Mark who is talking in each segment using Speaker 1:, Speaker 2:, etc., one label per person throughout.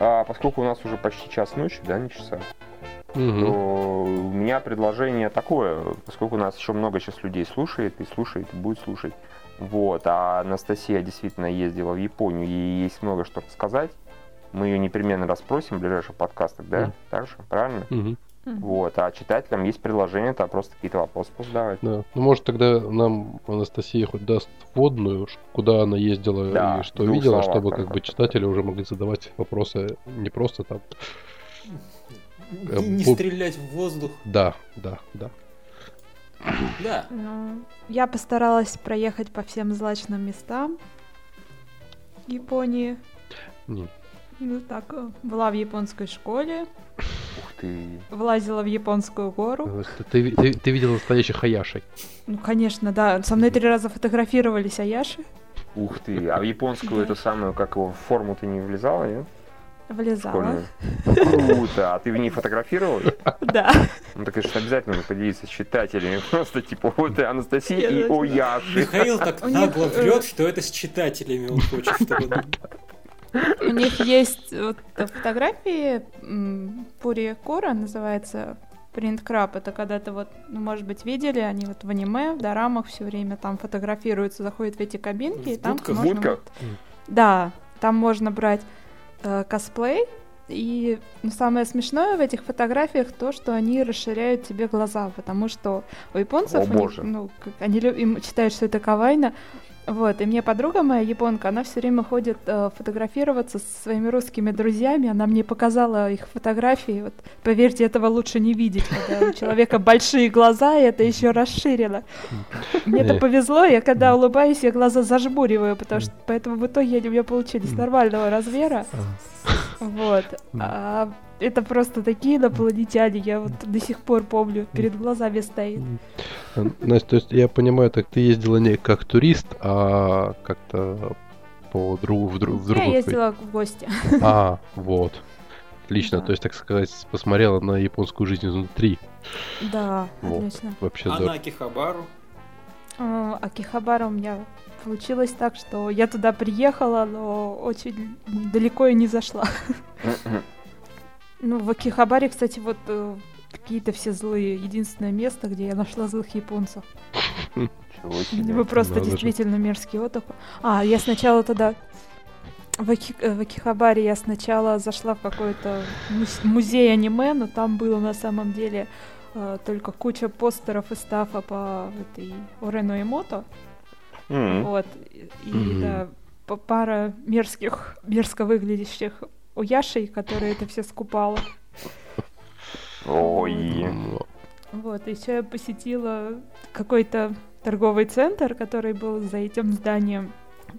Speaker 1: а, поскольку у нас уже почти час ночи, да, не часа,
Speaker 2: Мгм.
Speaker 1: то у меня предложение такое, поскольку у нас еще много сейчас людей слушает, и слушает, и будет слушать. Вот, а Анастасия действительно ездила в Японию, ей есть много что сказать. Мы ее непременно расспросим в ближайших подкастах, да?
Speaker 2: Мгм.
Speaker 1: Так же, правильно? Вот, а читателям есть предложение, там просто какие-то вопросы задавать.
Speaker 2: Да. Ну, может, тогда нам Анастасия хоть даст вводную, куда она ездила
Speaker 1: Да,
Speaker 2: и что видела,
Speaker 1: словах
Speaker 2: чтобы как бы читатели уже могли задавать вопросы не просто там. Э,
Speaker 3: Не, не
Speaker 2: бу-
Speaker 3: стрелять в воздух.
Speaker 2: Да, да, да.
Speaker 3: Да.
Speaker 4: Ну, я постаралась проехать по всем злачным местам Японии.
Speaker 2: Не.
Speaker 4: Ну так, э, была в японской школе,
Speaker 1: Ух ты.
Speaker 4: влазила в японскую гору.
Speaker 2: Ты, ты, ты- ты видел настоящих хаяшей.
Speaker 4: Ну, конечно, да. Со мной три раза фотографировались Аяши.
Speaker 1: Ух ты. А в японскую эту самую, как его, в форму ты не влезала, нет?
Speaker 4: Влезала.
Speaker 1: Круто. А ты в ней фотографировалась?
Speaker 4: Да.
Speaker 1: Ну так конечно обязательно надо поделиться с читателями. Просто типа вот и Анастасия и
Speaker 4: Я
Speaker 1: о Яши.
Speaker 3: Михаил так нагло
Speaker 4: э,
Speaker 3: врет, что это с читателями он хочет, чтобы...
Speaker 4: У них есть вот фотографии м, Пури Кора, называется Print Crab. Это когда ты вот, ну, может быть, видели, они вот в аниме, в дорамах все время там фотографируются, заходят в эти кабинки,
Speaker 3: В
Speaker 4: и там
Speaker 3: будках?
Speaker 1: В
Speaker 4: можно
Speaker 1: будках?
Speaker 4: вот- Да, там можно брать э, косплей, и ну, самое смешное в этих фотографиях то, что они расширяют тебе глаза, потому что у японцев,
Speaker 1: О,
Speaker 4: у них,
Speaker 1: боже.
Speaker 4: ну, как- они им считают, что это кавайно, вот, и мне подруга моя японка, она все время ходит э, фотографироваться со своими русскими друзьями, она мне показала их фотографии, вот, поверьте, этого лучше не видеть, когда у человека большие глаза, и это еще расширено. Мне-то
Speaker 2: Не.
Speaker 4: повезло, я когда улыбаюсь, я глаза зажмуриваю, потому что поэтому в итоге они у меня получились нормального размера. Вот. А это просто такие инопланетяне, я вот до сих пор помню, перед глазами стоит.
Speaker 2: Э, Настя, то есть я понимаю, так ты ездила не как турист, а как-то по другу в, дру- в
Speaker 4: Я
Speaker 2: другую.
Speaker 4: ездила в гости.
Speaker 2: А, вот. Отлично,
Speaker 4: Да.
Speaker 2: то есть, так сказать, посмотрела на японскую жизнь изнутри.
Speaker 4: Да,
Speaker 2: Вот.
Speaker 4: отлично.
Speaker 2: Вообще
Speaker 3: А
Speaker 2: здорово.
Speaker 3: на Акихабару?
Speaker 4: А Акихабара у меня получилось так, что я туда приехала, но очень далеко и не зашла. Ну, в Акихабаре, кстати, вот э, какие-то все злые. Единственное место, где я нашла злых японцев. Вы просто
Speaker 2: Надо же.
Speaker 4: действительно мерзкий отдых. А, я сначала тогда в, Аки- э, в Акихабаре я сначала зашла в какой-то муз- музей аниме, но там было на самом деле э, только куча постеров и стафа по этой Орено Эмото.
Speaker 1: М.
Speaker 4: Вот. И,
Speaker 2: Мгм.
Speaker 4: да, пара мерзких, мерзко выглядящих уяшей, которые это все скупала.
Speaker 1: Ой.
Speaker 4: Вот, еще я посетила какой-то торговый центр, который был за этим зданием.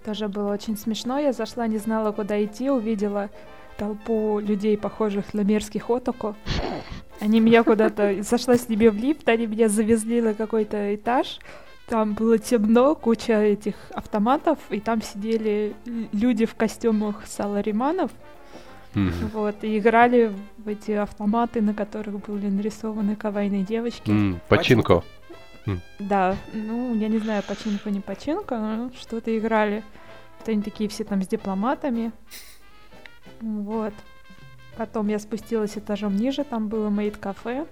Speaker 4: Тоже было очень смешно. Я зашла, не знала, куда идти, увидела толпу людей, похожих на мерзких отоко. Они меня куда-то... Зашла с ними в лифт, они меня завезли на какой-то этаж. Там было темно, куча этих автоматов, и там сидели люди в костюмах салариманов,
Speaker 2: Мгм.
Speaker 4: вот, и играли в эти автоматы, на которых были нарисованы кавайные девочки.
Speaker 2: М, Починко.
Speaker 4: Да, ну, я не знаю, починка, не починка, но что-то играли. Вот они такие все там с дипломатами. Вот. Потом я спустилась этажом ниже, там было мейд-кафе.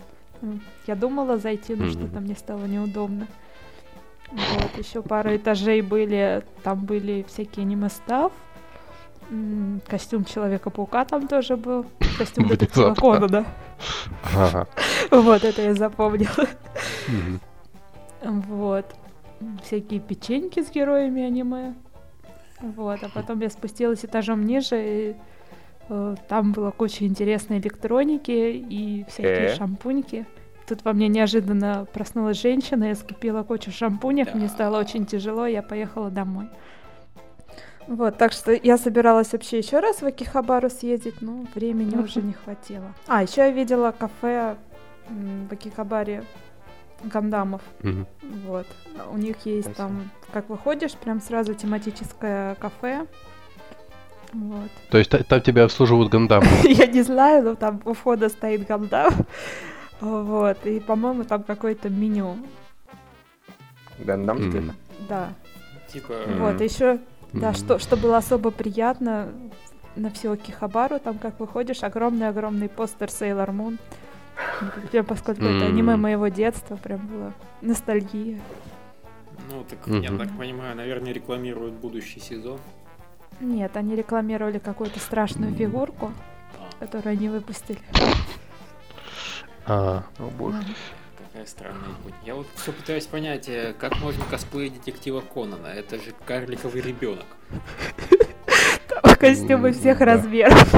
Speaker 4: Я думала зайти, но
Speaker 2: Мгм.
Speaker 4: что-то мне стало неудобно. Вот, еще пару этажей были, там были всякие аниме-став. М, Костюм Человека-паука там тоже был. Костюм детектива. Конана.
Speaker 2: Ага.
Speaker 4: Вот, это я запомнила. Вот. Всякие печеньки с героями аниме. Вот, а потом я спустилась этажом ниже, и э, там была куча интересной электроники и всякие
Speaker 1: Э?
Speaker 4: шампуньки. Тут во мне неожиданно проснулась женщина, я скупила кучу шампунек, мне стало очень тяжело, я поехала домой. Вот, так что я собиралась вообще еще раз в Акихабару съездить, но времени уже не хватило. А, еще я видела кафе в Акихабаре Гандамов. Вот. У них есть
Speaker 1: Спасибо.
Speaker 4: там, как выходишь, прям сразу тематическое кафе. Вот.
Speaker 2: То есть та- там тебя обслуживают гандамы.
Speaker 4: Я не знаю, но там у входа стоит гандам. Вот. И, по-моему, там какое-то меню.
Speaker 1: Гандам где-то.
Speaker 4: Да.
Speaker 3: Типа...
Speaker 4: Вот. Еще, да,
Speaker 2: Мгм.
Speaker 4: что, что было особо приятно, на всю Кихабару, там как выходишь, огромный-огромный постер Sailor Moon. Прям поскольку это аниме моего детства, прям было ностальгия.
Speaker 3: Ну, так,
Speaker 2: Мгм.
Speaker 3: я так понимаю, наверное, рекламируют будущий сезон.
Speaker 4: Нет, они рекламировали какую-то страшную фигурку,
Speaker 3: А,
Speaker 4: которую они выпустили.
Speaker 2: А,
Speaker 1: О боже.
Speaker 3: какая странная Япония. Я вот все пытаюсь понять, э, как можно косплеить детектива Конана. Это же карликовый ребенок.
Speaker 4: Там костюмы всех размеров.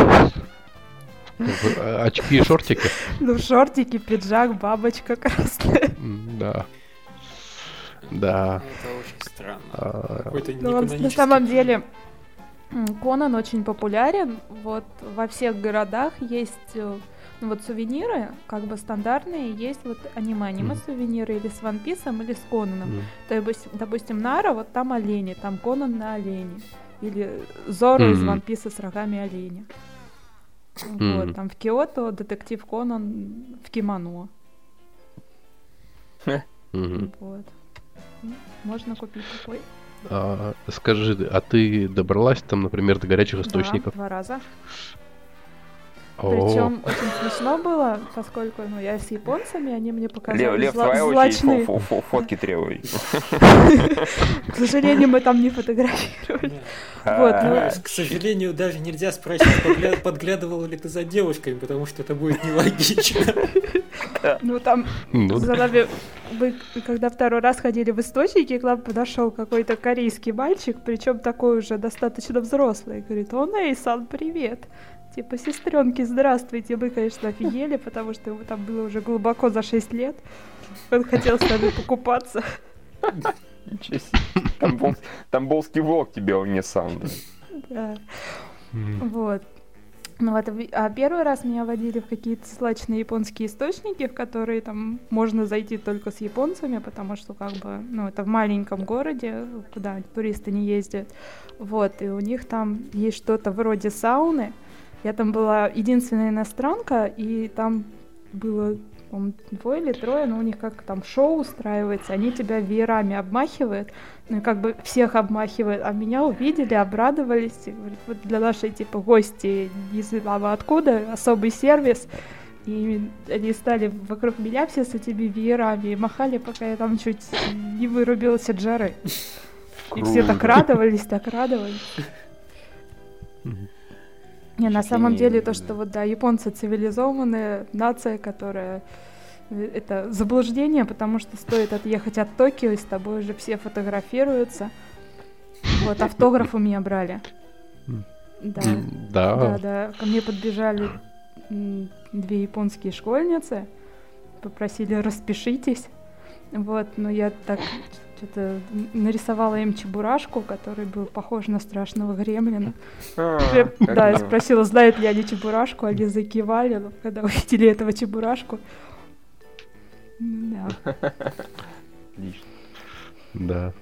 Speaker 2: а, очки и шортики?
Speaker 4: Ну, шортики, пиджак, бабочка красная.
Speaker 2: Да. Да.
Speaker 3: Это очень странно.
Speaker 2: А,
Speaker 3: Какой-то
Speaker 4: Ну, на самом деле Конан очень популярен. Вот во всех городах есть э, ну, вот сувениры, как бы стандартные, есть вот аниме, аниме
Speaker 2: Мгм.
Speaker 4: сувениры или с Ван Писом, или с Конаном.
Speaker 2: м.
Speaker 4: То есть, допустим, Нара, вот там олени, там Конан на олене. Или Зоро из
Speaker 2: Мгм.
Speaker 4: Ван Писа с рогами оленя.
Speaker 2: Мгм.
Speaker 4: Вот, там в Киото детектив Конан в кимоно.
Speaker 2: Мгм.
Speaker 4: Вот. Ну, Можно купить такой.
Speaker 2: А, Скажи, а ты добралась там, например, до горячих источников?
Speaker 4: Да, два раза. Причем очень смешно было, поскольку ну, я с японцами, они мне показали
Speaker 1: Лев, Лев,
Speaker 4: зла-
Speaker 1: твоя очередь
Speaker 4: злачные.
Speaker 1: фо- фо- фо- фотки требуй.
Speaker 4: К сожалению, мы там не фотографировали.
Speaker 1: А,
Speaker 4: ну,
Speaker 3: Ну, К сожалению, даже нельзя спросить, подгля- подглядывала ли ты за девушками, потому что это будет нелогично.
Speaker 4: Ну, там
Speaker 2: ну,
Speaker 4: за нами, мы когда второй раз ходили в источники, к нам подошел какой-то корейский мальчик, причем такой уже достаточно взрослый. Говорит, о, Нейсан, привет. Типа, сестренки, здравствуйте. Мы, конечно, офигели, потому что ему там было уже глубоко за 6 лет. Он хотел с нами покупаться.
Speaker 1: Ничего себе. Тамбол- Тамбовский волк тебе, он не сам. да.
Speaker 4: Вот. Ну вот, а первый раз меня водили в какие-то злачные японские источники, в которые там можно зайти только с японцами, потому что как бы, ну, это в маленьком городе, куда туристы не ездят. Вот, и у них там есть что-то вроде сауны. Я там была единственная иностранка, и там было по-моему, двое или трое, но у них как там шоу устраивается, они тебя веерами обмахивают, ну и как бы всех обмахивают, а меня увидели, обрадовались, и говорят, вот для нашей типа гости не знаю откуда, особый сервис, и они стали вокруг меня все с этими веерами и махали, пока я там чуть не вырубилась от жары. И все так радовались, так радовались. Не, на самом деле то, что вот да, японцы цивилизованная нация, которая э, это заблуждение, потому что стоит отъехать от Токио, и с тобой уже все фотографируются. Вот, автограф у меня брали. Да. Да,
Speaker 2: Да.
Speaker 4: да. Ко мне подбежали две японские школьницы, попросили распишитесь. Вот, но я так что-то нарисовала им чебурашку, который был похож на страшного гремлина.
Speaker 1: А,
Speaker 4: да, я спросила, знают ли они чебурашку, они закивали, но когда увидели этого чебурашку. Да.
Speaker 1: Отлично.
Speaker 2: Да.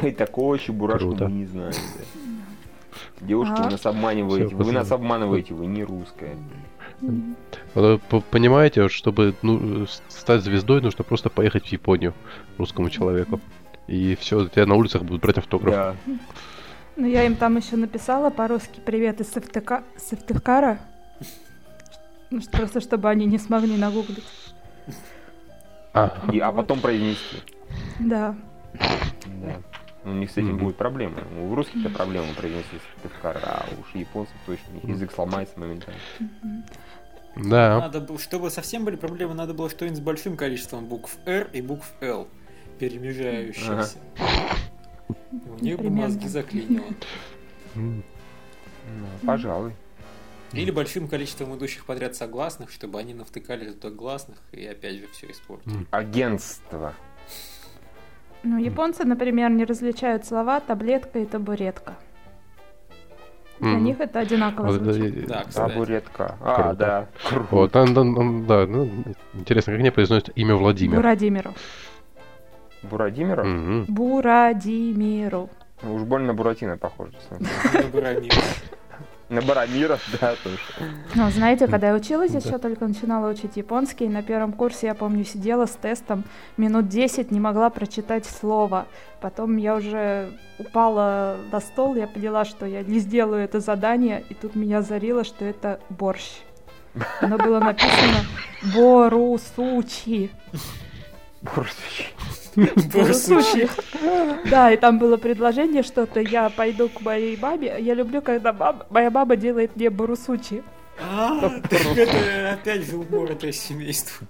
Speaker 1: Ты такого чебурашку мы не знаем. да. Девушки,
Speaker 4: А?
Speaker 1: вы нас обманываете. Вы нас обманываете, вы не русская.
Speaker 2: Понимаете, чтобы ну, стать звездой, нужно просто поехать в Японию русскому человеку. И все, тебя на улицах будут брать автограф.
Speaker 1: Да.
Speaker 4: Ну, я им там еще написала по-русски привет из Сыктыка- Сыктывкара. Ну, просто чтобы они не смогли нагуглить.
Speaker 2: А,
Speaker 1: И- а потом произнести.
Speaker 4: Да.
Speaker 1: Да. У них с этим
Speaker 2: Мгм.
Speaker 1: будет проблема. У русских это проблема произнести сертификат, а уж у японцев точно. Язык сломается моментально.
Speaker 2: Да.
Speaker 3: Надо было, чтобы совсем были проблемы, надо было что-нибудь с большим количеством букв R и букв L, перемежающихся. У них бы мозги заклинило.
Speaker 1: Ну, Пожалуй.
Speaker 3: Или большим количеством идущих подряд согласных, чтобы они навтыкали туда гласных и опять же все испортили.
Speaker 1: Агентство.
Speaker 4: Ну, японцы, например, не различают слова таблетка и табуретка. Для
Speaker 2: Мгм.
Speaker 4: них это одинаково
Speaker 2: Вот,
Speaker 4: звучит.
Speaker 3: Да, кстати.
Speaker 1: Табуретка. А,
Speaker 2: Круто.
Speaker 1: да. Круто.
Speaker 2: Вот, там, там, там, да, ну, интересно, как они произносят имя Владимир?
Speaker 4: Бурадимиру.
Speaker 1: Бурадимира?
Speaker 2: Мгм.
Speaker 4: Бурадимиру.
Speaker 1: Уж больно Буратино похоже. На Барамира, да, тоже.
Speaker 4: Ну, знаете, когда я училась,
Speaker 2: Да.
Speaker 4: еще только начинала учить японский, на первом курсе, я помню, сидела с тестом, минут 10 не могла прочитать слово. Потом я уже упала на стол, я поняла, что я не сделаю это задание, и тут меня озарило, что это борщ. Оно было написано Борусучи. Борусучи. Да, и там было предложение что-то, я пойду к моей маме. Я люблю, когда мама- моя мама делает мне борусучи.
Speaker 3: А, так это опять же умор этого семейства.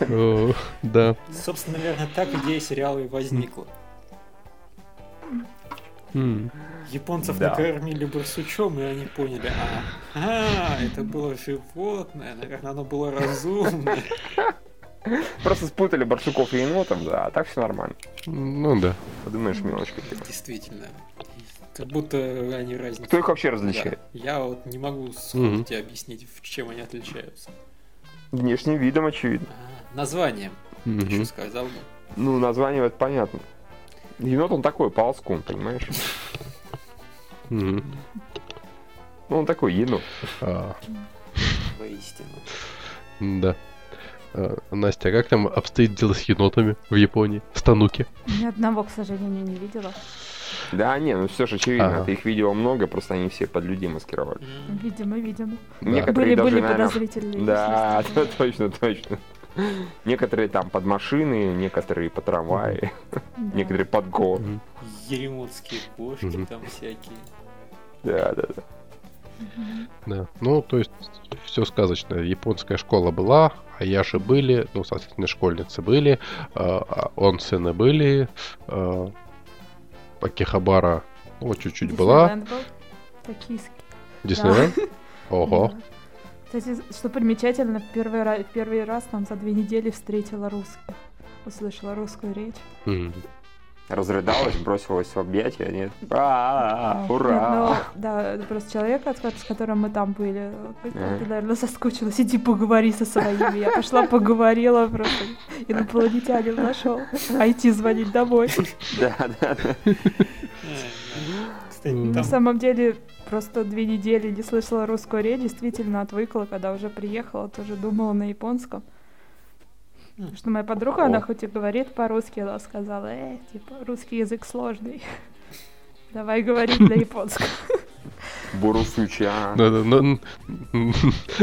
Speaker 2: О, Да.
Speaker 3: Собственно, наверное, так идея сериала и возникла. Японцев
Speaker 1: Да.
Speaker 3: накормили барсучом, и они поняли, а, а, это было животное, наверное, оно было разумное.
Speaker 1: Просто спутали барсуков и енотов, да, а так все нормально.
Speaker 2: Ну да.
Speaker 1: Подумаешь, мелочка. типа.
Speaker 3: Действительно. Как будто они разницу.
Speaker 1: Кто их вообще различает?
Speaker 3: Да. Я вот не могу сходу тебе объяснить, в чем они отличаются.
Speaker 1: Внешним видом, очевидно.
Speaker 3: А, названием,
Speaker 2: Мгм.
Speaker 3: еще сказал бы.
Speaker 1: Ну, название это понятно. Енот он такой, ползкун, понимаешь? Ну, он такой енот.
Speaker 2: А,
Speaker 3: Воистину.
Speaker 2: Да. А, Настя, а как там обстоит дело с енотами в Японии? В Стануке?
Speaker 4: Ни одного, к сожалению, не видела.
Speaker 1: Да, не, ну все же очевидно.
Speaker 2: Ага.
Speaker 1: Ты их видел много, просто они все под людей маскировали.
Speaker 4: Видимо, видимо.
Speaker 2: Да.
Speaker 1: Некоторые
Speaker 4: Были,
Speaker 1: даже,
Speaker 4: были
Speaker 1: наверное,
Speaker 4: подозрительные.
Speaker 1: Да, да, точно, точно. Некоторые там под машины, некоторые по трамвае,
Speaker 4: да.
Speaker 1: некоторые под.
Speaker 2: Мгм.
Speaker 3: Еремутские кошки там всякие.
Speaker 1: Да, да, да.
Speaker 2: Да. Ну, то есть, все сказочно. Японская школа была, аяши были, ну, соответственно, школьницы были, а, а онсены были, а, Акихабара, ну, чуть-чуть была.
Speaker 4: Диснейленд был Токийский.
Speaker 2: Диснейленд? Ого.
Speaker 4: Да. Кстати, что примечательно, первый, ра- первый раз там за две недели встретила русскую. Услышала русскую речь.
Speaker 2: М.
Speaker 1: Разрыдалась, бросилась в объятия, нет? А, ура!
Speaker 4: Ну, да, это просто человек, с которым мы там были,
Speaker 1: Ага.
Speaker 4: ты, наверное, соскучилась. Иди поговори со своими. Я пошла поговорила просто. Инопланетянин нашел. IT звонить домой.
Speaker 1: Да, да, да.
Speaker 4: На самом деле, просто две недели не слышала русскую речь, действительно отвыкла, когда уже приехала, тоже думала на японском. Потому что моя подруга,
Speaker 1: О.
Speaker 4: она хоть и говорит по-русски, она сказала, э, типа, русский язык сложный. Давай говорить на японском.
Speaker 1: Бурусучи, а.
Speaker 2: Да, да, на,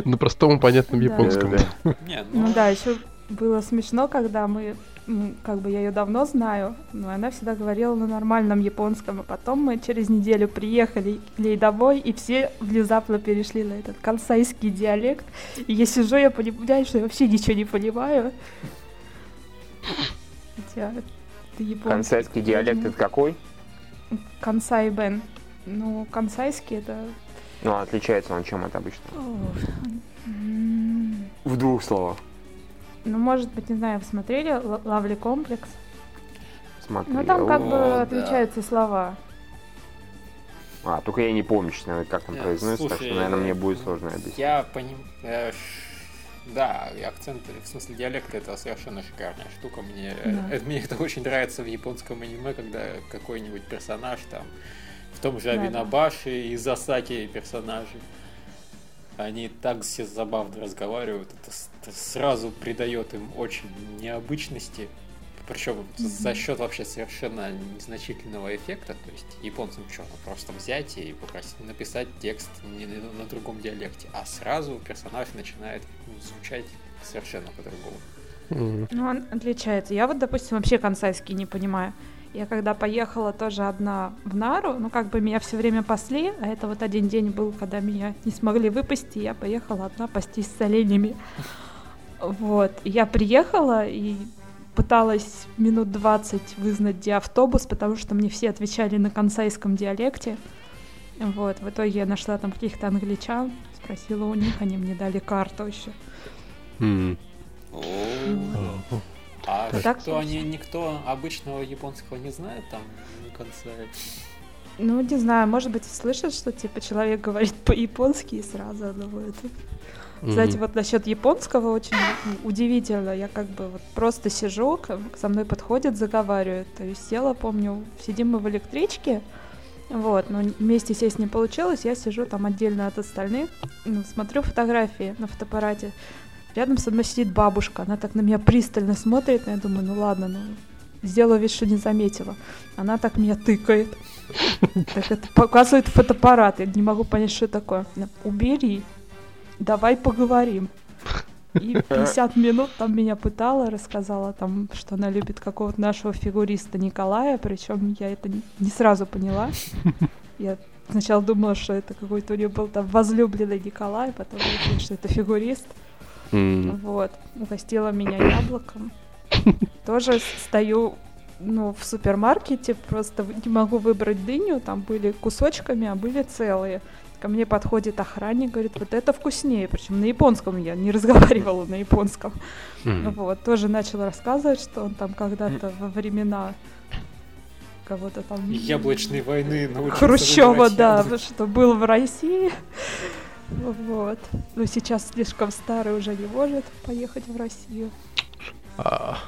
Speaker 2: на простом и понятном японском.
Speaker 1: Да, да.
Speaker 3: Не, ну,
Speaker 4: Ну да, еще было смешно, когда мы, как бы я ее давно знаю, но она всегда говорила на нормальном японском, а потом мы через неделю приехали к ней домой, и все внезапно перешли на этот кансайский диалект, и я сижу, я понимаю, что я вообще ничего не понимаю. Хотя это японский.
Speaker 1: Концертский диалект это какой?
Speaker 4: Кансай бен. Ну, кансайский это...
Speaker 1: Ну, отличается он чем от обычно?
Speaker 4: М,
Speaker 1: В двух словах.
Speaker 4: Ну, может быть, не знаю, вы смотрели Лавли комплекс?
Speaker 1: Смотри.
Speaker 4: Ну, там как
Speaker 3: О,
Speaker 4: бы
Speaker 3: да.
Speaker 4: отличаются слова.
Speaker 1: А, только я не помню, честно, как там
Speaker 3: Э,
Speaker 1: произносится, так что, наверное, мне
Speaker 3: э,
Speaker 1: будет сложно объяснить.
Speaker 3: Я понимаю... Да, и акцент, в смысле диалект, это совершенно шикарная штука. Мне, э,
Speaker 4: Да.
Speaker 3: это, мне это очень нравится в японском аниме, когда какой-нибудь персонаж там, в том же
Speaker 4: Да, да.
Speaker 3: Абинабаши и Засаки персонажи, они так все забавно разговаривают, это, это сразу придает им очень необычности, причем за счет вообще совершенно незначительного эффекта, то есть японцам что, ну, просто взять и попросить написать текст не на, на другом диалекте, а сразу персонаж начинает ну, звучать совершенно по-другому.
Speaker 2: М.
Speaker 4: Ну, он отличается. Я вот, допустим, вообще консайский не понимаю. Я когда поехала тоже одна в Нару, ну, как бы меня все время пасли, а это вот один день был, когда меня не смогли выпасти, я поехала одна пастись с оленями. Вот. Я приехала и пыталась минут 20 вызнать, где автобус, потому что мне все отвечали на консайском диалекте. Вот. В итоге я нашла там каких-то англичан, спросила у них, они мне дали карту еще.
Speaker 3: А
Speaker 4: Так,
Speaker 3: что они никто обычного японского не знает там в конце?
Speaker 4: Ну, не знаю, может быть, слышат, что типа человек говорит по-японски и сразу оно будет. Кстати,
Speaker 2: Мгм.
Speaker 4: вот насчет японского очень у- удивительно. Я как бы вот просто сижу, со мной подходят, заговаривают. То есть села, помню, сидим мы в электричке, Вот, но вместе сесть не получилось, я сижу там отдельно от остальных, ну, смотрю фотографии на фотоаппарате. Рядом со мной сидит бабушка, она так на меня пристально смотрит, и я думаю, ну ладно, ну, сделаю вид, что не заметила. Она так меня тыкает. Так это показывает фотоаппарат, я не могу понять, что такое. Убери, давай поговорим. И 50 минут там меня пытала, рассказала там, что она любит какого-то нашего фигуриста Николая, причем я это не сразу поняла. Я сначала думала, что это какой-то у нее был там возлюбленный Николай, потом решила, что это фигурист. Mm. Вот. Угостила меня яблоком. Тоже стою ну, в супермаркете, просто не могу выбрать дыню, там были кусочками, а были целые. Ко мне подходит охранник, говорит, вот это вкуснее. Причем на японском я не разговаривала на японском. Mm. Вот, тоже начал рассказывать, что он там когда-то mm. во времена кого-то там...
Speaker 3: Яблочной войны
Speaker 4: Хрущева, да, что был в России. Вот. Но сейчас слишком старый уже не может поехать в Россию. А.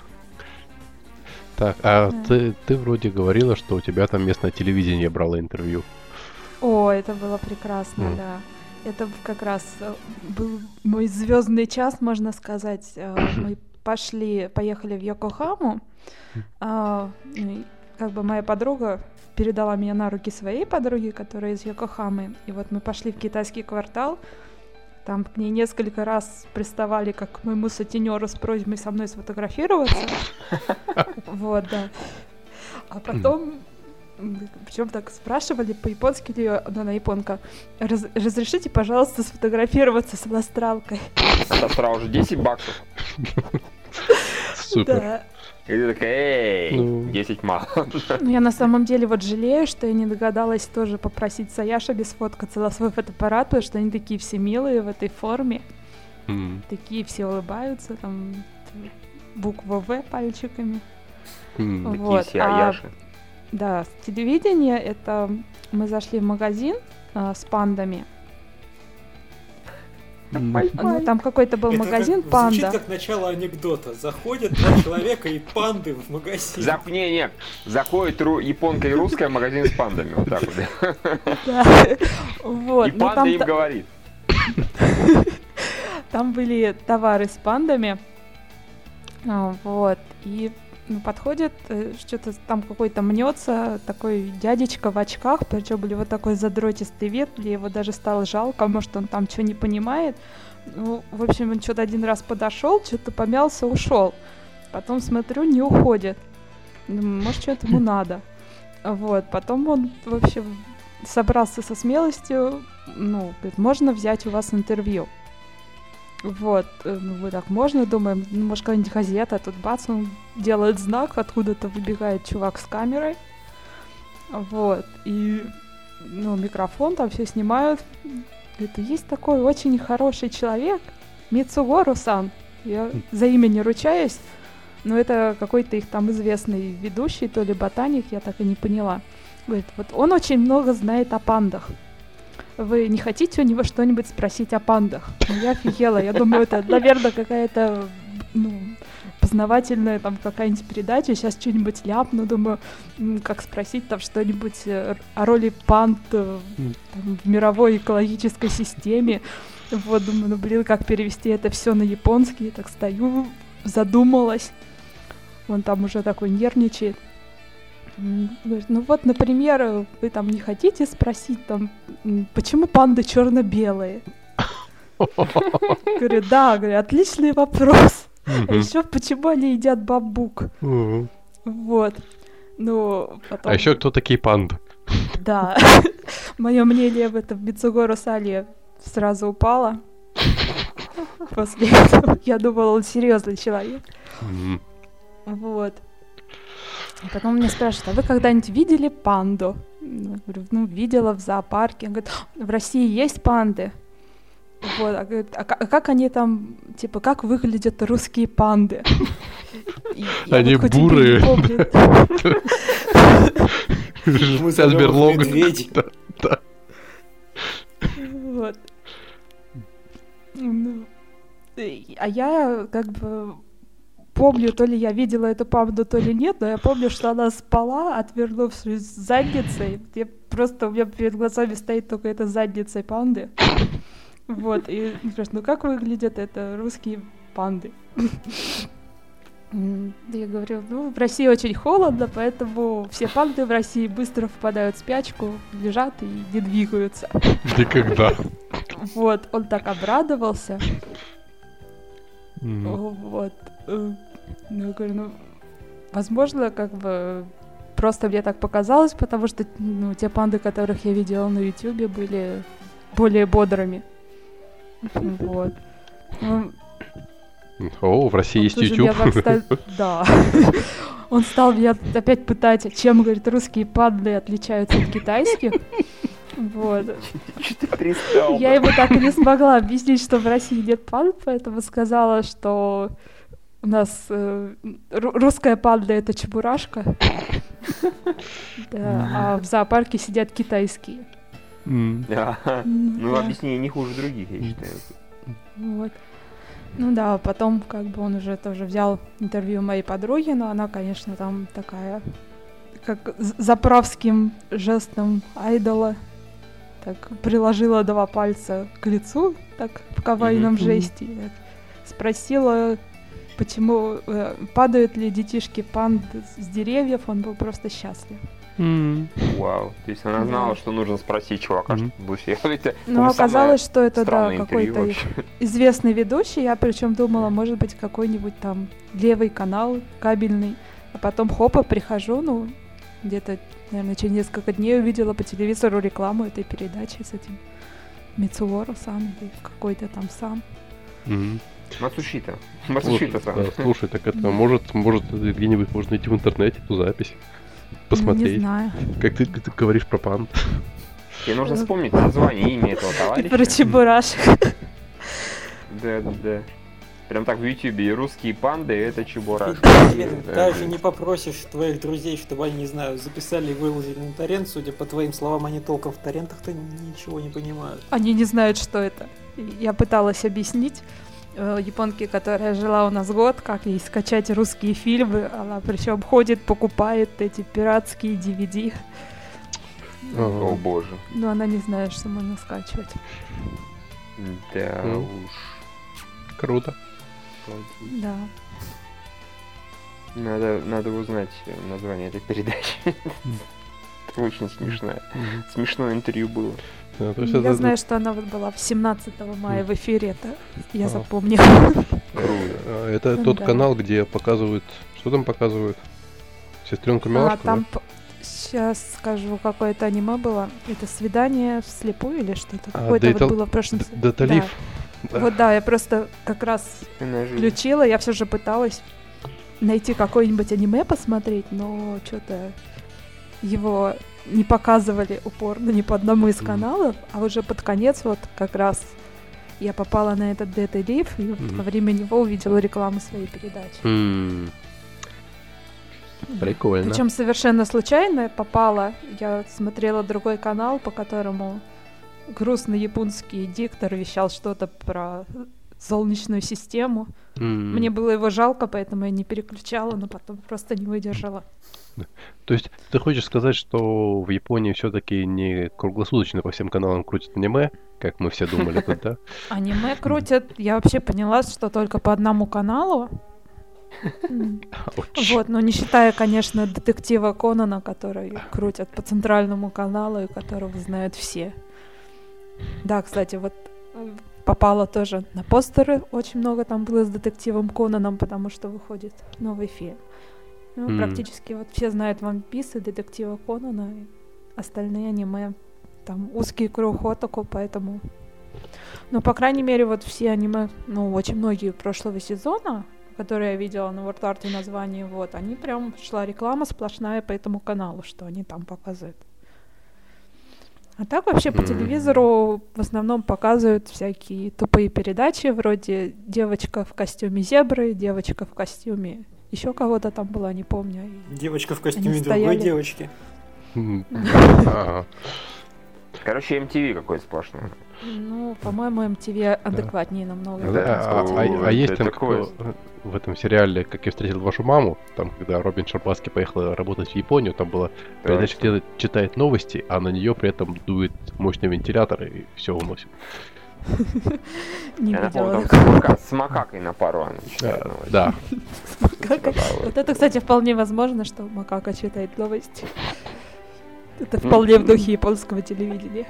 Speaker 2: Так, а да. ты, ты вроде говорила, что у тебя там местное телевидение брало интервью.
Speaker 4: О, это было прекрасно, mm. да. Это как раз э, был мой звездный час, можно сказать. Э, мы пошли, поехали в Йокохаму. А, как бы моя подруга передала меня на руки своей подруги, которая из Йокохамы. И вот мы пошли в китайский квартал. Там к ней несколько раз приставали, как к моему сутенеру с просьбой со мной сфотографироваться. Вот, да. А потом причем так спрашивали по-японски ли она японка. Раз, разрешите, пожалуйста, сфотографироваться с иностранкой.
Speaker 1: Это сразу же 10 баксов.
Speaker 2: Супер. Да.
Speaker 1: И ты такая, эй, ну... 10 мало.
Speaker 4: Ну, я на самом деле вот жалею, что я не догадалась тоже попросить Саяша без сфоткаться на свой фотоаппарат, потому что они такие все милые в этой форме. Mm. Такие все улыбаются, там буква В пальчиками.
Speaker 1: Mm. Вот. Такие все а,
Speaker 4: да, телевидение это мы зашли в магазин а, с пандами. Ну, там какой-то был это магазин
Speaker 3: как,
Speaker 4: панда.
Speaker 3: Звучит как начало анекдота. Заходят два человека и панды в магазин.
Speaker 1: За, не, не, заходит ру, японка и русская в магазин с пандами. Вот так вот.
Speaker 4: Да. Вот.
Speaker 1: И ну, панда им говорит.
Speaker 4: Там были товары с пандами. А, вот. И подходит, э, что-то там какой-то мнется, такой дядечка в очках, причем были вот такой задротистый вид, мне его даже стало жалко, может он там что не понимает. Ну, в общем, он что-то один раз подошел, что-то помялся, ушел. Потом смотрю, не уходит. Может, что-то ему надо. Вот, потом он, в общем, собрался со смелостью, ну, говорит, можно взять у вас интервью. Вот, э, ну мы так можно, думаем, ну, может, какая-нибудь газета, тут бац, он делает знак, откуда-то выбегает чувак с камерой. Вот, и, ну, микрофон, там все снимают. Это есть такой очень хороший человек, Мицугору-сан. Я за имя не ручаюсь, но это какой-то их там известный ведущий, то ли ботаник, я так и не поняла. Говорит, вот он очень много знает о пандах вы не хотите у него что-нибудь спросить о пандах? Ну, я офигела. Я думаю, это, наверное, какая-то ну, познавательная там какая-нибудь передача. Сейчас что-нибудь ляпну, думаю, как спросить там что-нибудь э, о роли панд э, там, в мировой экологической системе. Вот, думаю, ну, блин, как перевести это все на японский. Так стою, задумалась. Он там уже такой нервничает. Говорит, ну вот, например, вы там не хотите спросить, там, почему панды черно-белые? Говорю, да, говорю, отличный вопрос. Еще почему они едят бамбук? Вот. Ну,
Speaker 2: потом... А еще кто такие панды?
Speaker 4: Да. Мое мнение об этом Мицугору Сали сразу упало. После этого я думала, он серьезный человек. Вот. И потом он мне спрашивает, а вы когда-нибудь видели панду? Я говорю, ну, видела в зоопарке. Он говорит, в России есть панды? Вот, а, говорит, а, а как они там, типа, как выглядят русские панды?
Speaker 2: Они вот бурые. Мы
Speaker 3: с
Speaker 4: Вот. Ну, а я как бы помню, то ли я видела эту панду, то ли нет, но я помню, что она спала, отвернувшись задницей. Я просто у меня перед глазами стоит только эта задница панды. Вот, и спрашивают, ну как выглядят это русские панды? Я говорю, ну, в России очень холодно, поэтому все панды в России быстро впадают в спячку, лежат и не двигаются.
Speaker 2: Никогда.
Speaker 4: Вот, он так обрадовался. Вот. Э, ну, я говорю, ну, возможно, как бы просто мне так показалось, потому что ну, те панды, которых я видела на Ютубе, были более бодрыми. Вот.
Speaker 2: О, в России есть YouTube.
Speaker 4: Да. Он стал меня опять пытать, чем, говорит, русские панды отличаются от китайских. Вот. Я ему так и не смогла объяснить, что в России нет панд, поэтому сказала, что у нас э, русская панда это чебурашка, да, а в зоопарке сидят китайские.
Speaker 1: Ну, объяснение не хуже других, я считаю.
Speaker 4: Вот. Ну да, потом как бы он уже тоже взял интервью моей подруги, но она, конечно, там такая, как заправским жестом айдола, так приложила два пальца к лицу, так в кавайном жесте, так, спросила, почему э, падают ли детишки панд с деревьев, он был просто счастлив.
Speaker 1: Mm. Вау. То есть она знала, да. что нужно спросить чувака, mm. что буфет.
Speaker 4: Ну, оказалось, что это, да, какой-то известный ведущий. Я причем думала, может быть, какой-нибудь там левый канал кабельный. А потом хопа, прихожу, ну, где-то, наверное, через несколько дней увидела по телевизору рекламу этой передачи с этим Мицуору сам или какой-то там сам.
Speaker 1: Mm-hmm. Мацушита. Мацушита
Speaker 2: сам. Да, слушай, так это может, может где-нибудь можно найти в интернете эту запись посмотреть.
Speaker 4: Не знаю.
Speaker 2: Как ты, ты говоришь про панд.
Speaker 1: Тебе нужно вспомнить название имя этого товарища.
Speaker 4: И про чебурашек.
Speaker 1: Да, да, да. Прям так в Ютубе. Русские панды это чебурашки.
Speaker 3: Даже не попросишь твоих друзей, чтобы они, не знаю, записали и выложили на торрент. Судя по твоим словам, они толком в торрентах-то ничего не понимают.
Speaker 4: Они не знают, что это. Я пыталась объяснить. Э, японки, которая жила у нас год, как ей скачать русские фильмы. Она причем ходит, покупает эти пиратские DVD.
Speaker 1: О, боже.
Speaker 4: Но она не знает, что можно скачивать.
Speaker 1: Да ну, уж.
Speaker 2: Круто.
Speaker 4: Да.
Speaker 1: Надо, надо узнать название этой передачи. Это очень смешное. Смешное интервью было.
Speaker 4: Я это... знаю, что она вот была в 17 мая в эфире, это я а. запомнила.
Speaker 2: А, это тот да. канал, где показывают... Что там показывают? Сестренку Милашку,
Speaker 4: а, там да? Сейчас скажу, какое-то аниме было. Это «Свидание вслепую» или что-то? А, Какое-то вот было в прошлом... Да. Вот да, я просто как раз включила, я все же пыталась найти какое-нибудь аниме посмотреть, но что-то его не показывали упорно ни по одному из каналов, а уже под конец вот как раз я попала на этот Dead Leaf и вот mm. во время него увидела рекламу своей передачи.
Speaker 2: Mm. Прикольно.
Speaker 4: Причем совершенно случайно попала. Я смотрела другой канал, по которому грустный японский диктор вещал что-то про солнечную систему. Mm. Мне было его жалко, поэтому я не переключала, но потом просто не выдержала.
Speaker 2: То есть ты хочешь сказать, что в Японии все-таки не круглосуточно по всем каналам крутят аниме, как мы все думали тут, да?
Speaker 4: Аниме крутят, я вообще поняла, что только по одному каналу. Вот, но не считая, конечно, детектива Конана, который крутят по центральному каналу и которого знают все. Да, кстати, вот попала тоже на постеры. Очень много там было с детективом Конаном, потому что выходит новый фильм. Ну, mm. практически вот все знают и детектива Конана, и остальные аниме. Там узкий круг такой, поэтому... Ну, по крайней мере, вот все аниме, ну, очень многие прошлого сезона, которые я видела на WordArt названии, вот, они прям шла реклама сплошная по этому каналу, что они там показывают. А так вообще по телевизору в основном показывают всякие тупые передачи, вроде девочка в костюме зебры, девочка в костюме еще кого-то там была, не помню.
Speaker 3: Девочка в костюме другой девочки.
Speaker 1: Короче, MTV какой-то сплошной.
Speaker 4: Ну, по-моему, MTV адекватнее намного.
Speaker 2: Да, а, а- а- есть там в этом сериале «Как я встретил вашу маму», там, когда Робин Шарпаски поехал работать в Японию, там была передача, где читает новости, а на нее при этом дует мощный вентилятор и все уносит.
Speaker 4: Не видела
Speaker 1: с, макакой на пару она читает новости.
Speaker 2: Да.
Speaker 1: Вот.
Speaker 4: Это, кстати, вполне возможно, что макака читает новости. Это вполне в духе японского телевидения.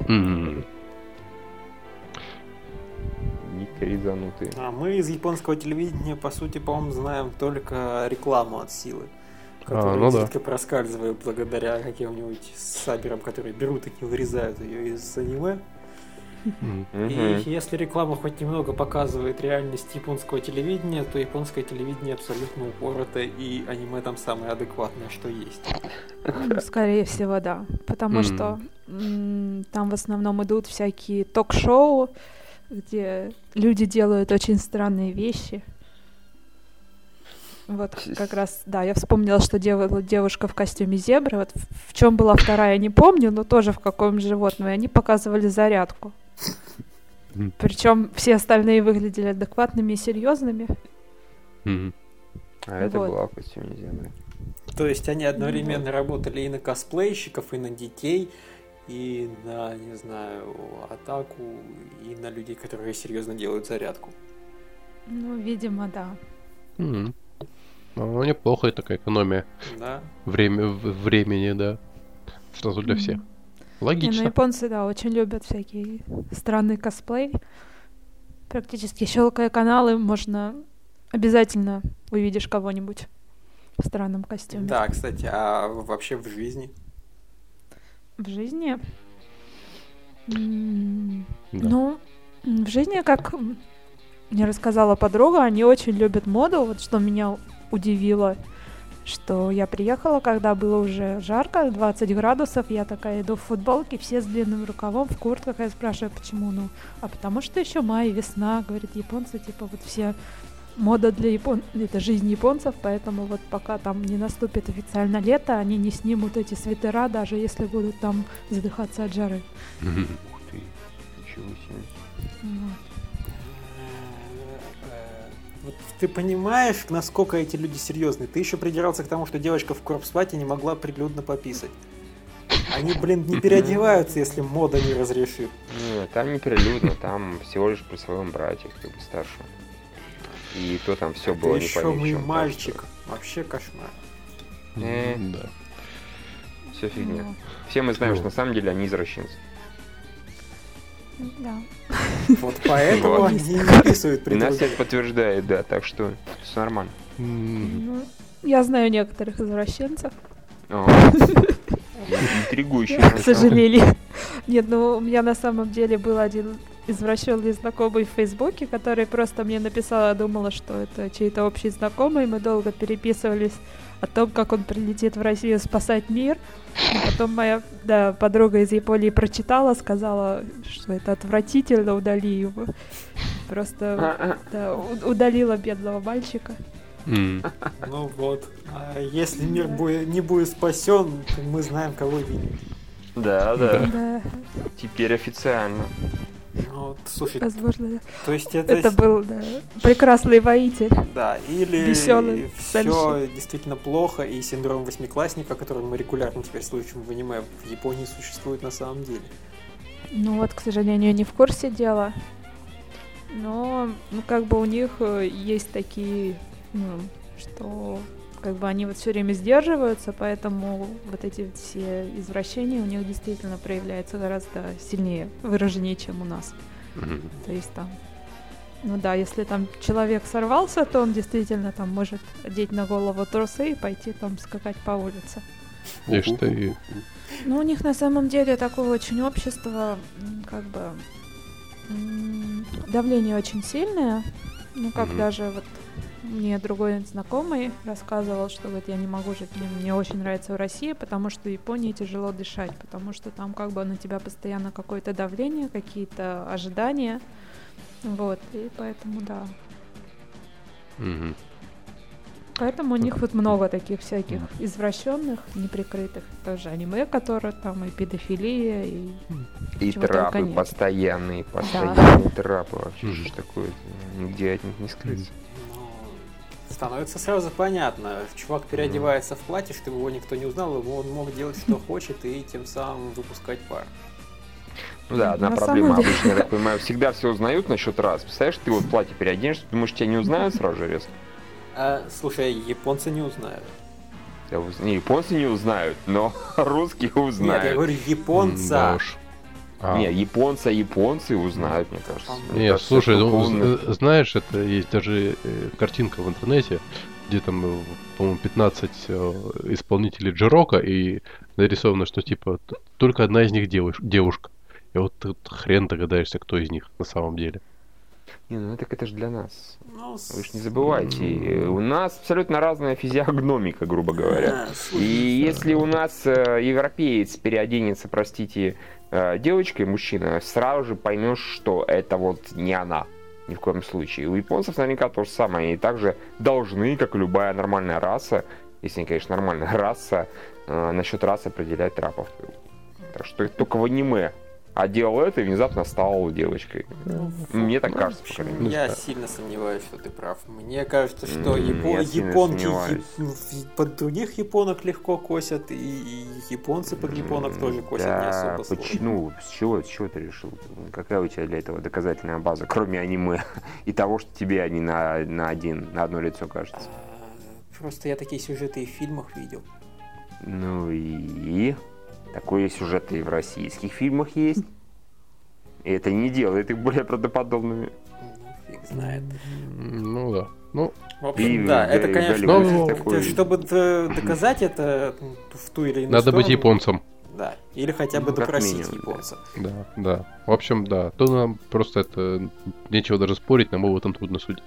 Speaker 1: Резанутые.
Speaker 3: А мы из японского телевидения, по сути, по-моему, знаем только рекламу от силы. Которую
Speaker 2: ну да.
Speaker 3: проскальзываю благодаря каким-нибудь саберам, которые берут и не вырезают ее из аниме. И если реклама хоть немного показывает реальность японского телевидения, то японское телевидение абсолютно упорото, и аниме там самое адекватное, что есть.
Speaker 4: Ну, Скорее всего, да. Потому что там в основном идут всякие ток-шоу, где люди делают очень странные вещи. Вот как раз, да, я вспомнила, что делала девушка в костюме зебры. Вот в, в чем была вторая, не помню, но тоже в каком животном. И они показывали зарядку. Причем все остальные выглядели адекватными и серьезными.
Speaker 2: М.
Speaker 1: А это
Speaker 4: Вот.
Speaker 1: была в костюме земли.
Speaker 3: То есть они одновременно работали и на косплейщиков, и на детей, и на, не знаю, атаку, и на людей, которые серьезно делают зарядку.
Speaker 4: Ну, видимо, да.
Speaker 2: М. Ну, неплохая такая экономия
Speaker 3: Да.
Speaker 2: время, времени, да. Сразу для всех.
Speaker 4: Мгм. Не, ну,
Speaker 2: Логично.
Speaker 4: японцы, да, очень любят всякие странный косплей. Практически щелкая каналы, можно обязательно увидишь кого-нибудь в странном костюме.
Speaker 3: Да, кстати, а вообще в жизни?
Speaker 4: В жизни? М,
Speaker 2: Да.
Speaker 4: Ну, в жизни, как мне рассказала подруга, они очень любят моду. Вот что меня удивило, что я приехала, когда было уже жарко, 20 градусов, я такая иду в футболке, все с длинным рукавом, в куртках, я спрашиваю, почему, ну, а потому что еще май, весна, говорит, японцы, типа, вот все мода для япон... это жизнь японцев, поэтому вот пока там не наступит официально лето, они не снимут эти свитера, даже если будут там задыхаться от жары.
Speaker 1: Ух ты, ничего себе.
Speaker 4: Вот.
Speaker 3: Ты понимаешь, насколько эти люди серьезные? Ты еще придирался к тому, что девочка в корпсплате не могла прилюдно пописать. Они, блин, не переодеваются, если мода не разрешит.
Speaker 1: Нет, там не прилюдно, там всего лишь при своем брате, как бы старшем. И то там все было не
Speaker 3: еще
Speaker 1: пойми
Speaker 3: мой
Speaker 1: чем,
Speaker 3: мальчик. Вообще кошмар.
Speaker 1: Э.
Speaker 2: Да.
Speaker 1: Все фигня.
Speaker 4: Вот.
Speaker 1: Все мы знаем,
Speaker 2: Ну.
Speaker 1: что на самом деле они извращенцы.
Speaker 4: Да.
Speaker 3: Вот поэтому
Speaker 1: Вот.
Speaker 3: они не описывают
Speaker 1: И нас
Speaker 3: предлоги.
Speaker 1: это подтверждает, да, так что все нормально.
Speaker 4: Ну, я знаю некоторых извращенцев,
Speaker 1: О, Интригующе.
Speaker 4: к сожалению. Нет, ну у меня на самом деле был один извращенный знакомый в Фейсбуке, который просто мне написал, я думала, что это чей-то общий знакомый. Мы долго переписывались о том, как он прилетит в Россию спасать мир. И потом моя да, подруга из Японии прочитала, сказала, что это отвратительно, удали его. Просто да, у- удалила бедного мальчика.
Speaker 2: М.
Speaker 3: Ну вот. А если мир будет- не будет спасен, то мы знаем, кого винить.
Speaker 1: Да, да.
Speaker 4: Да,
Speaker 1: Теперь официально.
Speaker 3: Ну, слушай,
Speaker 4: возможно,
Speaker 3: то есть это,
Speaker 4: это был да, прекрасный воитель.
Speaker 3: да, или
Speaker 4: весёлый
Speaker 3: все
Speaker 4: сальщик.
Speaker 3: действительно плохо, и синдром восьмиклассника, который мы регулярно теперь слышим в аниме, в Японии существует на самом деле.
Speaker 4: Ну вот, к сожалению, не в курсе дела. Но, ну, как бы у них э, есть такие, ну, что как бы они вот все время сдерживаются, поэтому вот эти все извращения у них действительно проявляются гораздо сильнее, выраженнее, чем у нас.
Speaker 2: Мгм.
Speaker 4: То есть там, ну да, если там человек сорвался, то он действительно там может одеть на голову трусы и пойти там скакать по улице.
Speaker 2: Ишь ты.
Speaker 4: Ну, у них на самом деле такое очень общество, как бы давление очень сильное. Ну, как
Speaker 2: Мгм.
Speaker 4: даже вот мне другой знакомый рассказывал, что вот я не могу жить, мне, мне очень нравится в России, потому что в Японии тяжело дышать, потому что там как бы на тебя постоянно какое-то давление, какие-то ожидания. Вот, и поэтому да.
Speaker 2: Мгм.
Speaker 4: Поэтому у них вот много таких всяких извращенных, неприкрытых тоже аниме, которые там и педофилия, и
Speaker 1: И трапы
Speaker 4: нет.
Speaker 1: постоянные, постоянные трапы. Вообще, что ж такое Нигде от них не скрыться.
Speaker 3: Становится сразу понятно. Чувак переодевается в платье, чтобы его никто не узнал, ему он мог делать, что хочет, и тем самым выпускать пар.
Speaker 1: Ну да, одна
Speaker 4: На
Speaker 1: проблема
Speaker 4: деле-
Speaker 1: обычно, я так понимаю, всегда все узнают насчет раз. Представляешь, ты вот в платье переоденешься, думаешь, тебя не узнают сразу же резко?
Speaker 3: А, слушай, японцы не узнают.
Speaker 1: Да уз- Не, японцы не узнают, но русские
Speaker 3: Нет, я
Speaker 1: узнают.
Speaker 3: говорю японца.
Speaker 2: уж. А,
Speaker 1: Не, японца японцы узнают, мне кажется.
Speaker 3: Не,
Speaker 1: Мне
Speaker 2: Не,
Speaker 1: кажется,
Speaker 2: слушай, ну, з- знаешь, это есть даже э, картинка в интернете, где там, э, по-моему, 15 э, исполнителей Джирока, и нарисовано, что типа только одна из них девуш- девушка. И вот тут хрен догадаешься, кто из них на самом деле.
Speaker 1: Не, ну так это же для нас.
Speaker 3: Ну,
Speaker 1: Вы же не забывайте, э, у нас абсолютно разная физиогномика, грубо говоря. И если у нас э, европеец переоденется, простите, э, девочкой, мужчина, сразу же поймешь, что это вот не она. Ни в коем случае. У японцев наверняка то же самое. Они также должны, как и любая нормальная раса, если они, конечно, нормальная раса, э, насчет расы определять трапов. Так что только в аниме. А делал это и внезапно стал девочкой.
Speaker 3: Ну,
Speaker 1: Мне так кажется, по крайней мере.
Speaker 3: Я
Speaker 2: Да.
Speaker 3: сильно сомневаюсь, что ты прав. Мне кажется, что япо-
Speaker 1: я
Speaker 3: японки яп- под других японок легко косят, и, и японцы под японок тоже косят не
Speaker 1: Да,
Speaker 3: особо сложно.
Speaker 1: почему? С чего, с чего ты решил? Какая у тебя для этого доказательная база, кроме аниме и того, что тебе они на, на один, на одно лицо кажется?
Speaker 3: А, Просто я такие сюжеты и в фильмах видел.
Speaker 1: Ну и такой сюжет и в российских фильмах есть. И это не делает их более правдоподобными.
Speaker 3: Ну, фиг знает.
Speaker 2: Ну да. Ну,
Speaker 3: В общем,
Speaker 1: И
Speaker 3: да,
Speaker 1: в
Speaker 3: это, конечно,
Speaker 2: Голливуде
Speaker 3: это-
Speaker 1: такой-
Speaker 3: чтобы доказать это в ту или иную
Speaker 2: надо быть
Speaker 3: сторону,
Speaker 2: японцем.
Speaker 3: Да, или хотя бы
Speaker 1: Ну,
Speaker 3: допросить
Speaker 1: минимум, да.
Speaker 3: японца.
Speaker 2: Да, да. В общем, да. То нам просто это нечего даже спорить, нам об этом трудно судить.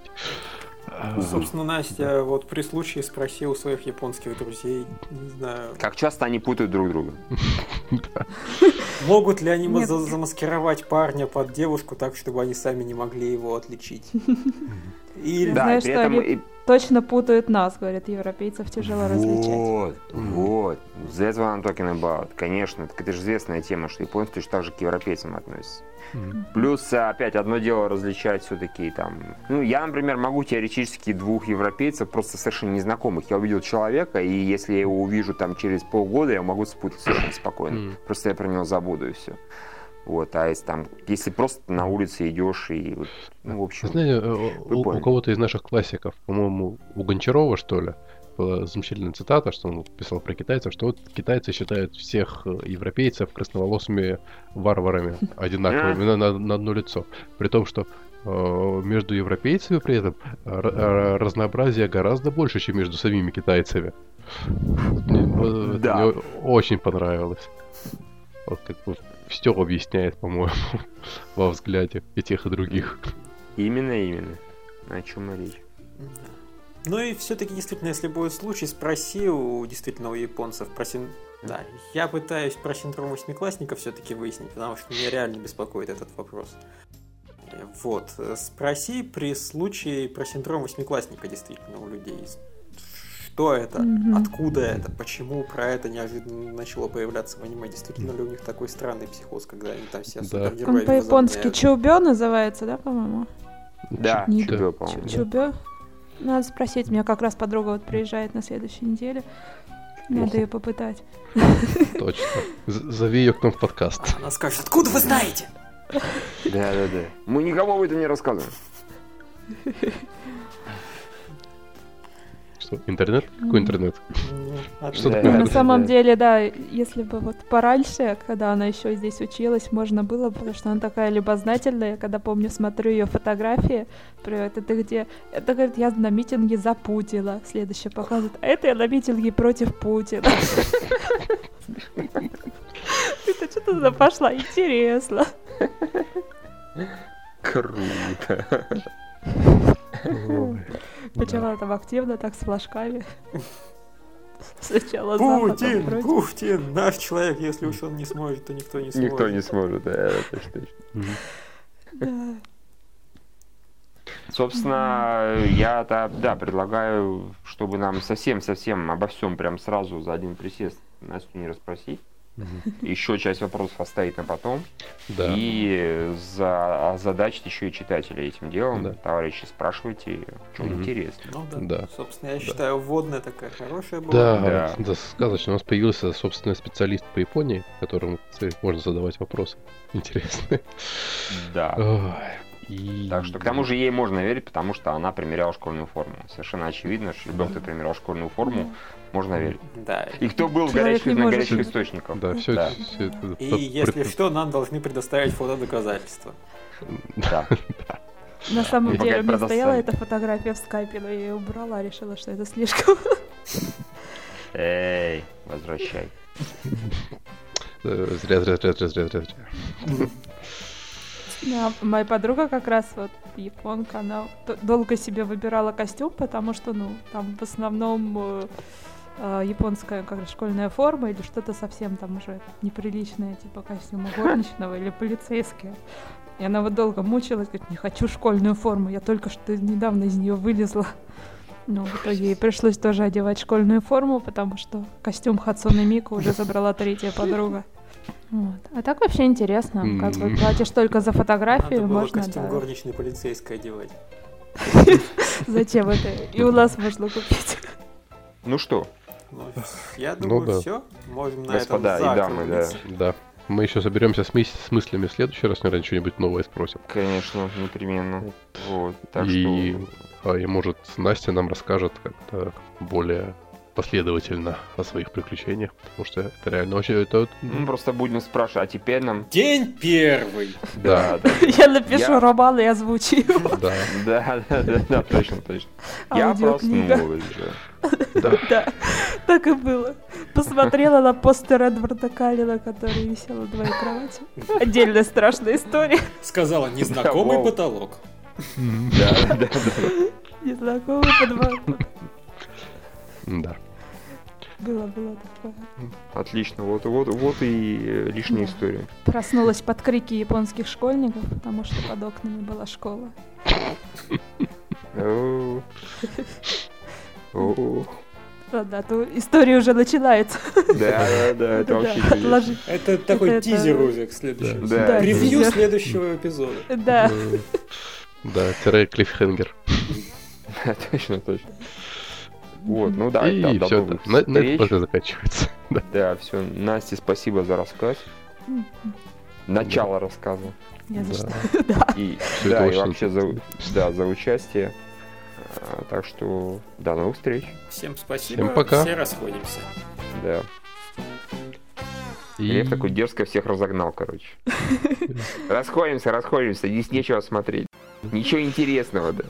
Speaker 3: Собственно, Настя вот при случае спросил у своих японских друзей, не знаю,
Speaker 1: Как часто они путают друг друга?
Speaker 3: могут ли они замаскировать парня под девушку так, чтобы они сами не могли его отличить? Или
Speaker 1: Да,
Speaker 4: знаешь,
Speaker 1: при
Speaker 4: что
Speaker 1: этом...
Speaker 4: они- точно путают нас, говорят, европейцев тяжело различать.
Speaker 1: Вот, вот. That's what I'm talking about. Конечно, это же известная тема, что японцы точно так же к европейцам относятся.
Speaker 2: М,
Speaker 1: Плюс, а, опять, одно дело различать все-таки там... Ну, я, например, могу теоретически двух европейцев просто совершенно незнакомых. Я увидел человека, и если я его увижу там через полгода, я могу спутать совершенно спокойно.
Speaker 2: м.
Speaker 1: Просто я про него забуду и все. Вот, а если там, если просто на улице идешь и, вот, ну, в общем,
Speaker 2: Знаете, э, у, у кого-то из наших классиков, по-моему, у Гончарова, что ли, была замечательная цитата, что он писал про китайцев, что вот китайцы считают всех э, европейцев красноволосыми варварами, одинаковыми на, на- на одно лицо. При том, что э, между европейцами при этом р- р- разнообразие гораздо больше, чем между самими китайцами. Э,
Speaker 1: Да.
Speaker 2: мне очень понравилось. Вот как бы все объясняет, по-моему, во взгляде и тех, и других.
Speaker 1: именно, именно. О чем и речь.
Speaker 3: Да. Ну и все-таки, действительно, если будет случай, спроси у действительно у японцев про син- Да, я пытаюсь про синдром восьмиклассника все-таки выяснить, потому что меня реально беспокоит этот вопрос. Э, Вот, э, спроси при случае про синдром восьмиклассника действительно у людей. Что это?
Speaker 4: Мгм.
Speaker 3: Откуда это? Почему про это неожиданно начало появляться в аниме? Действительно ли у них такой странный психоз, когда они там все
Speaker 2: Да.
Speaker 3: супергероями
Speaker 4: Он по-японски чубё называется, да, по-моему?
Speaker 1: Да,
Speaker 2: Да.
Speaker 1: по-моему.
Speaker 4: Чу- Чубё? Надо спросить, у меня как раз подруга вот приезжает на следующей неделе. Надо ее попытать.
Speaker 2: Точно. Зови ее к нам в подкаст.
Speaker 3: Она скажет, откуда вы знаете?
Speaker 1: Да, да, да. Мы никому об этом не рассказываем.
Speaker 2: Что, интернет? Какой интернет?
Speaker 3: Ну,
Speaker 2: Что такое
Speaker 4: На самом деле, да, если бы вот пораньше, когда она еще здесь училась, можно было, потому что она такая любознательная. Я Когда помню, смотрю ее фотографии, привет, это где? Это, говорит, я на митинге за Путина. Следующее показывает, а это я на митинге против Путина. Это что туда пошла? Интересно.
Speaker 1: Круто.
Speaker 2: Ой,
Speaker 4: Причем
Speaker 2: да.
Speaker 4: она там активно так с флажками. Сначала
Speaker 3: Путин,
Speaker 4: против.
Speaker 3: Путин, наш человек, если уж он не сможет, то никто не сможет.
Speaker 1: Никто не сможет, да, это точно.
Speaker 4: Да.
Speaker 1: Собственно, я да, да, предлагаю, чтобы нам совсем-совсем обо всем прям сразу за один присест Настю не расспросить. Еще часть вопросов оставить на потом.
Speaker 2: Да.
Speaker 1: И за, озадачить еще и читателей этим делом.
Speaker 2: Да.
Speaker 1: Товарищи, спрашивайте, что
Speaker 2: Мгм.
Speaker 1: интересно.
Speaker 3: Ну да.
Speaker 2: Да.
Speaker 3: Собственно, я
Speaker 2: Да.
Speaker 3: считаю, вводная такая хорошая была.
Speaker 2: Да,
Speaker 1: Да.
Speaker 2: да, сказочно. У нас появился собственный специалист по Японии, которому можно задавать вопросы интересные.
Speaker 1: Да.
Speaker 2: Ой, и-
Speaker 1: Так что к тому же ей можно верить, потому что она примеряла школьную форму. Совершенно очевидно, что любой, кто примерял школьную форму, можно верить.
Speaker 3: Да.
Speaker 1: И кто был в горячих,
Speaker 4: не
Speaker 1: на горячих источниках.
Speaker 2: Да, все,
Speaker 1: Да.
Speaker 2: это...
Speaker 3: И
Speaker 2: под-
Speaker 3: если что, нам должны предоставить фотодоказательства.
Speaker 1: Да.
Speaker 4: На самом деле, у меня стояла эта фотография в скайпе, но я ее убрала, решила, что это слишком.
Speaker 1: Эй, возвращай.
Speaker 2: э, Зря, зря, зря, зря, зря, зря, зря.
Speaker 4: Да, моя подруга как раз вот японка, она долго себе выбирала костюм, потому что, ну, там в основном э, японская как школьная форма или что-то совсем там уже неприличное, типа костюма горничного или полицейская. И она вот долго мучилась, говорит, не хочу школьную форму, я только что недавно из нее вылезла. Ну, в итоге ей пришлось тоже одевать школьную форму, потому что костюм Хацуны Мику уже забрала третья подруга. Вот. А так вообще интересно, как бы платишь только за фотографию,
Speaker 3: Надо было
Speaker 4: можно,
Speaker 3: костюм
Speaker 4: да.
Speaker 3: горничной полицейской одевать.
Speaker 4: Зачем это? И у нас можно купить.
Speaker 1: Ну что,
Speaker 3: Ну, я
Speaker 2: Ну
Speaker 3: думаю,
Speaker 2: да.
Speaker 3: все. Можем на
Speaker 1: Господа
Speaker 3: этом
Speaker 1: и дамы, да.
Speaker 2: Да. Мы еще соберемся с, мыс- с мыслями в следующий раз, наверное, что-нибудь новое спросим.
Speaker 1: конечно, непременно. Вот, так
Speaker 2: и,
Speaker 1: что...
Speaker 2: а, и может Настя нам расскажет как-то более последовательно о своих приключениях, потому что это реально очень... Это,
Speaker 1: Мы просто будем спрашивать, а теперь нам...
Speaker 3: День первый.
Speaker 2: да,
Speaker 1: да,
Speaker 4: Я напишу роман и озвучу его.
Speaker 2: да,
Speaker 1: да, да, точно, точно. Я проснулась же.
Speaker 2: Да.
Speaker 4: Да, так и было. Посмотрела на постер Эдварда Каллина, который висел над моей кровати. Отдельная страшная история.
Speaker 3: Сказала незнакомый потолок.
Speaker 1: Да, да, да.
Speaker 4: Незнакомый подвал.
Speaker 2: Да.
Speaker 4: Было, было такое.
Speaker 1: Отлично, вот, вот, вот и лишняя
Speaker 4: Да.
Speaker 1: история.
Speaker 4: Проснулась под крики японских школьников, потому что под окнами была школа.
Speaker 1: О. О.
Speaker 4: Ладно, а то история уже начинается.
Speaker 1: Да, да, да, это
Speaker 4: Да,
Speaker 1: вообще
Speaker 4: отложи.
Speaker 3: Это такой
Speaker 4: Это-
Speaker 3: тизер уже к следующему.
Speaker 1: Да.
Speaker 4: Да,
Speaker 3: Превью следующего эпизода.
Speaker 4: Да.
Speaker 2: Да, тире клиффхенгер.
Speaker 1: Да, Точно, точно. Вот, ну да,
Speaker 2: И
Speaker 1: да,
Speaker 2: все, на, на пока заканчивается. Да.
Speaker 1: Да, все. Насте, спасибо за рассказ. Начало рассказа.
Speaker 4: Не за
Speaker 2: Да.
Speaker 4: что. Да.
Speaker 1: И, да,
Speaker 2: это
Speaker 1: вообще за, да, за участие. А, Так что до новых встреч.
Speaker 3: Всем спасибо.
Speaker 2: Всем пока.
Speaker 3: Все расходимся.
Speaker 1: Да.
Speaker 2: И...
Speaker 1: Я такой дерзко всех разогнал, короче. Расходимся, расходимся, здесь нечего смотреть. Ничего интересного, да.